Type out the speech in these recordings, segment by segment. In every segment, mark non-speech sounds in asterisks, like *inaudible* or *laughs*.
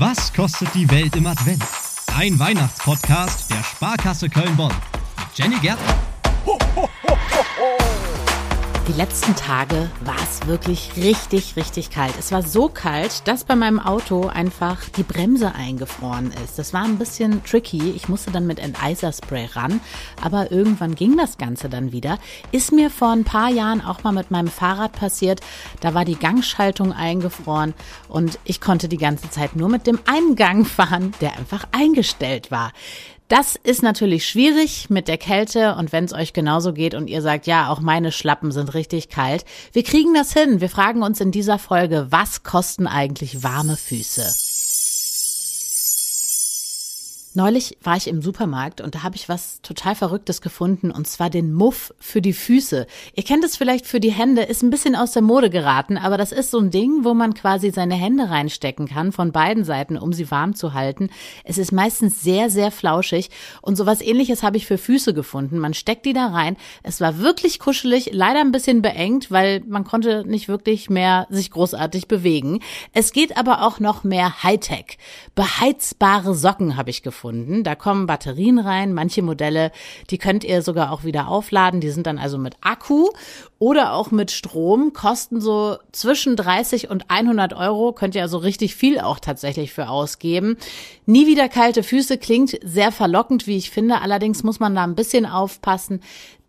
Was kostet die Welt im Advent? Ein Weihnachtspodcast der Sparkasse Köln-Bonn Jenny Gärtner. Ho, ho, ho, die letzten Tage war es wirklich richtig, richtig kalt. Es war so kalt, dass bei meinem Auto einfach die Bremse eingefroren ist. Das war ein bisschen tricky. Ich musste dann mit Enteiserspray ran, aber irgendwann ging das Ganze dann wieder. Ist mir vor ein paar Jahren auch mal mit meinem Fahrrad passiert. Da war die Gangschaltung eingefroren und ich konnte die ganze Zeit nur mit dem Eingang fahren, der einfach eingestellt war. Das ist natürlich schwierig mit der Kälte und wenn es euch genauso geht und ihr sagt, ja, auch meine Schlappen sind richtig kalt. Wir kriegen das hin. Wir fragen uns in dieser Folge, was kosten eigentlich warme Füße? Neulich war ich im Supermarkt und da habe ich was total Verrücktes gefunden und zwar den Muff für die Füße. Ihr kennt es vielleicht für die Hände, ist ein bisschen aus der Mode geraten, aber das ist so ein Ding, wo man quasi seine Hände reinstecken kann von beiden Seiten, um sie warm zu halten. Es ist meistens sehr, sehr flauschig und sowas ähnliches habe ich für Füße gefunden. Man steckt die da rein. Es war wirklich kuschelig, leider ein bisschen beengt, weil man konnte nicht wirklich mehr sich großartig bewegen. Es geht aber auch noch mehr Hightech. Beheizbare Socken habe ich gefunden gefunden. Da kommen Batterien rein. Manche Modelle, die könnt ihr sogar auch wieder aufladen. Die sind dann also mit Akku oder auch mit Strom, kosten so zwischen 30 und 100 Euro. Könnt ihr also richtig viel auch tatsächlich für ausgeben. Nie wieder kalte Füße klingt sehr verlockend, wie ich finde. Allerdings muss man da ein bisschen aufpassen.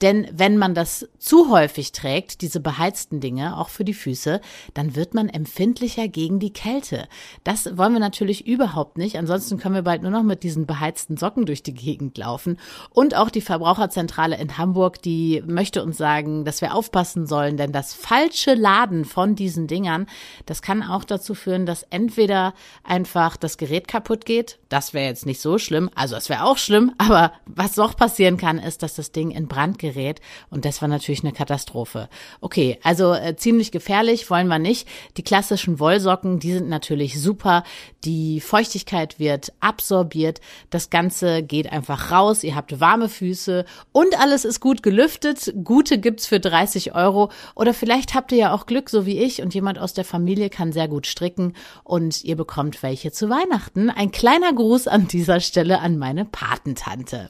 Denn wenn man das zu häufig trägt, diese beheizten Dinge, auch für die Füße, dann wird man empfindlicher gegen die Kälte. Das wollen wir natürlich überhaupt nicht. Ansonsten können wir bald nur noch mit diesen beheizten Socken durch die Gegend laufen. Und auch die Verbraucherzentrale in Hamburg, die möchte uns sagen, dass wir aufpassen sollen, denn das falsche Laden von diesen Dingern, das kann auch dazu führen, dass entweder einfach das Gerät kaputt geht. Das wäre jetzt nicht so schlimm. Also es wäre auch schlimm, *laughs* aber was noch passieren kann, ist, dass das Ding in Brand gerät. Und das war natürlich eine Katastrophe. Okay, also äh, ziemlich gefährlich wollen wir nicht. Die klassischen Wollsocken, die sind natürlich super. Die Feuchtigkeit wird absorbiert. Das Ganze geht einfach raus. Ihr habt warme Füße und alles ist gut gelüftet. Gute gibt's für 30 Euro. Oder vielleicht habt ihr ja auch Glück, so wie ich, und jemand aus der Familie kann sehr gut stricken und ihr bekommt welche zu Weihnachten. Ein kleiner Gruß an dieser Stelle an meine Patentante.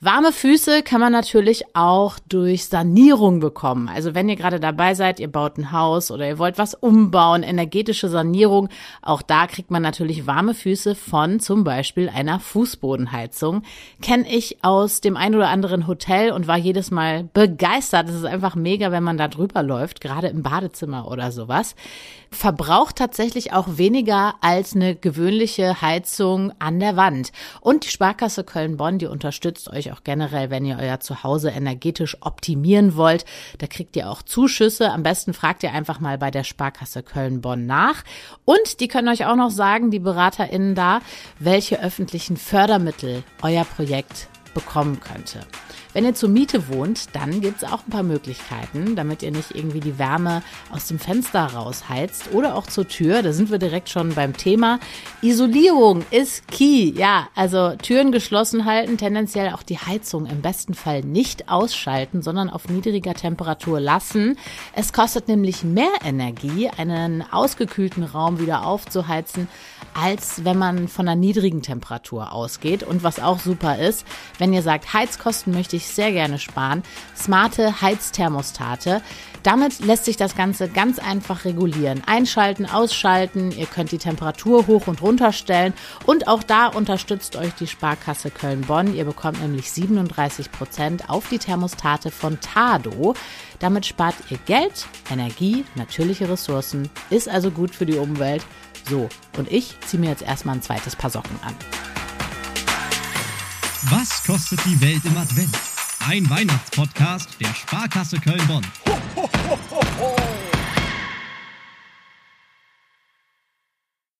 Warme Füße kann man natürlich auch durch Sanierung bekommen. Also wenn ihr gerade dabei seid, ihr baut ein Haus oder ihr wollt was umbauen, energetische Sanierung, auch da kriegt man natürlich warme Füße von zum Beispiel einer Fußbodenheizung. Kenne ich aus dem ein oder anderen Hotel und war jedes Mal begeistert. Es ist einfach mega, wenn man da drüber läuft, gerade im Badezimmer oder sowas. Verbraucht tatsächlich auch weniger als eine gewöhnliche Heizung an der Wand. Und die Sparkasse Köln-Bonn, die unterstützt euch auch generell, wenn ihr euer Zuhause energetisch optimieren wollt. Da kriegt ihr auch Zuschüsse. Am besten fragt ihr einfach mal bei der Sparkasse Köln-Bonn nach. Und die können euch auch noch sagen, die BeraterInnen da, welche öffentlichen Fördermittel euer Projekt bekommen könnte. Wenn ihr zur Miete wohnt, dann gibt es auch ein paar Möglichkeiten, damit ihr nicht irgendwie die Wärme aus dem Fenster rausheizt oder auch zur Tür. Da sind wir direkt schon beim Thema. Isolierung ist key. Ja, also Türen geschlossen halten, tendenziell auch die Heizung im besten Fall nicht ausschalten, sondern auf niedriger Temperatur lassen. Es kostet nämlich mehr Energie, einen ausgekühlten Raum wieder aufzuheizen, als wenn man von einer niedrigen Temperatur ausgeht. Und was auch super ist, wenn ihr sagt, Heizkosten möchte ich sehr gerne sparen, smarte Heizthermostate. Damit lässt sich das Ganze ganz einfach regulieren. Einschalten, ausschalten, ihr könnt die Temperatur hoch und runter stellen und auch da unterstützt euch die Sparkasse Köln-Bonn. Ihr bekommt nämlich 37 Prozent auf die Thermostate von Tado. Damit spart ihr Geld, Energie, natürliche Ressourcen, ist also gut für die Umwelt. So, und ich ziehe mir jetzt erstmal ein zweites Paar Socken an. Was kostet die Welt im Advent? Ein Weihnachtspodcast der Sparkasse Köln-Bonn. Ho, ho, ho,